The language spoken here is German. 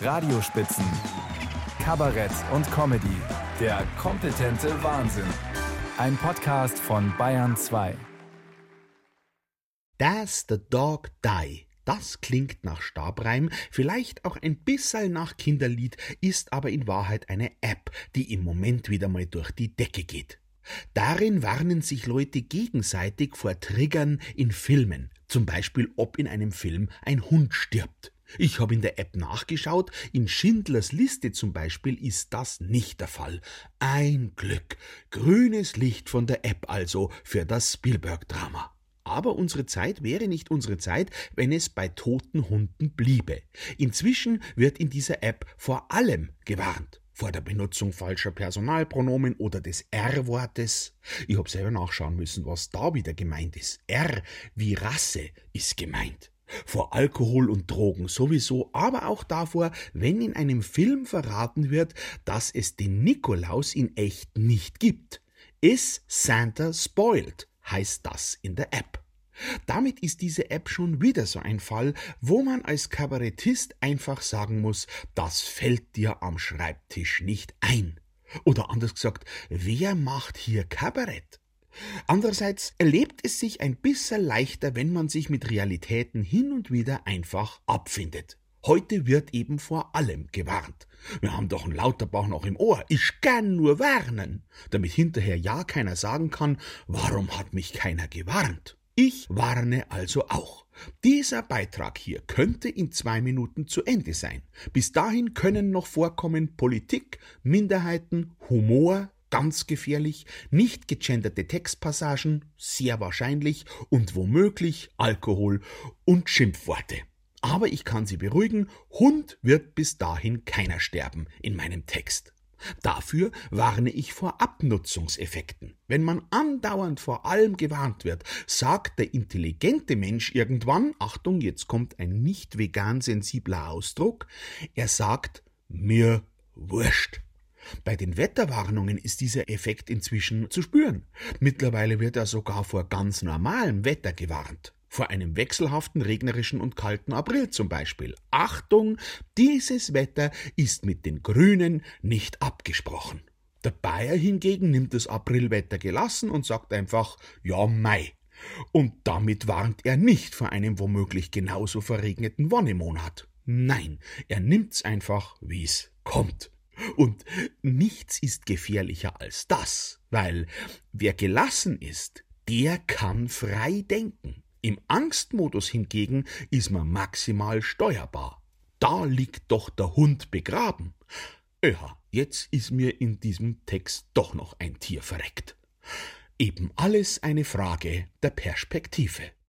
Radiospitzen, Kabarett und Comedy. Der kompetente Wahnsinn. Ein Podcast von Bayern 2. Does the Dog Die? Das klingt nach Stabreim, vielleicht auch ein bisschen nach Kinderlied, ist aber in Wahrheit eine App, die im Moment wieder mal durch die Decke geht. Darin warnen sich Leute gegenseitig vor Triggern in Filmen, zum Beispiel ob in einem Film ein Hund stirbt. Ich habe in der App nachgeschaut, in Schindlers Liste zum Beispiel ist das nicht der Fall. Ein Glück. Grünes Licht von der App also für das Spielberg-Drama. Aber unsere Zeit wäre nicht unsere Zeit, wenn es bei toten Hunden bliebe. Inzwischen wird in dieser App vor allem gewarnt. Vor der Benutzung falscher Personalpronomen oder des R-Wortes. Ich habe selber nachschauen müssen, was da wieder gemeint ist. R wie Rasse ist gemeint vor Alkohol und Drogen sowieso, aber auch davor, wenn in einem Film verraten wird, dass es den Nikolaus in echt nicht gibt. Is Santa spoiled? heißt das in der App. Damit ist diese App schon wieder so ein Fall, wo man als Kabarettist einfach sagen muss, das fällt dir am Schreibtisch nicht ein. Oder anders gesagt, wer macht hier Kabarett? Andererseits erlebt es sich ein bisschen leichter, wenn man sich mit Realitäten hin und wieder einfach abfindet. Heute wird eben vor allem gewarnt. Wir haben doch einen Lauterbach noch im Ohr. Ich kann nur warnen, damit hinterher ja keiner sagen kann, warum hat mich keiner gewarnt. Ich warne also auch. Dieser Beitrag hier könnte in zwei Minuten zu Ende sein. Bis dahin können noch vorkommen Politik, Minderheiten, Humor, ganz gefährlich, nicht gegenderte Textpassagen, sehr wahrscheinlich und womöglich Alkohol und Schimpfworte. Aber ich kann Sie beruhigen, Hund wird bis dahin keiner sterben in meinem Text. Dafür warne ich vor Abnutzungseffekten. Wenn man andauernd vor allem gewarnt wird, sagt der intelligente Mensch irgendwann, Achtung, jetzt kommt ein nicht vegan sensibler Ausdruck, er sagt, mir wurscht. Bei den Wetterwarnungen ist dieser Effekt inzwischen zu spüren. Mittlerweile wird er sogar vor ganz normalem Wetter gewarnt. Vor einem wechselhaften, regnerischen und kalten April zum Beispiel. Achtung, dieses Wetter ist mit den Grünen nicht abgesprochen. Der Bayer hingegen nimmt das Aprilwetter gelassen und sagt einfach Ja, Mai. Und damit warnt er nicht vor einem womöglich genauso verregneten Wonnemonat. Nein, er nimmt's einfach, wie's kommt. Und nichts ist gefährlicher als das, weil wer gelassen ist, der kann frei denken. Im Angstmodus hingegen ist man maximal steuerbar. Da liegt doch der Hund begraben. Ja, jetzt ist mir in diesem Text doch noch ein Tier verreckt. Eben alles eine Frage der Perspektive.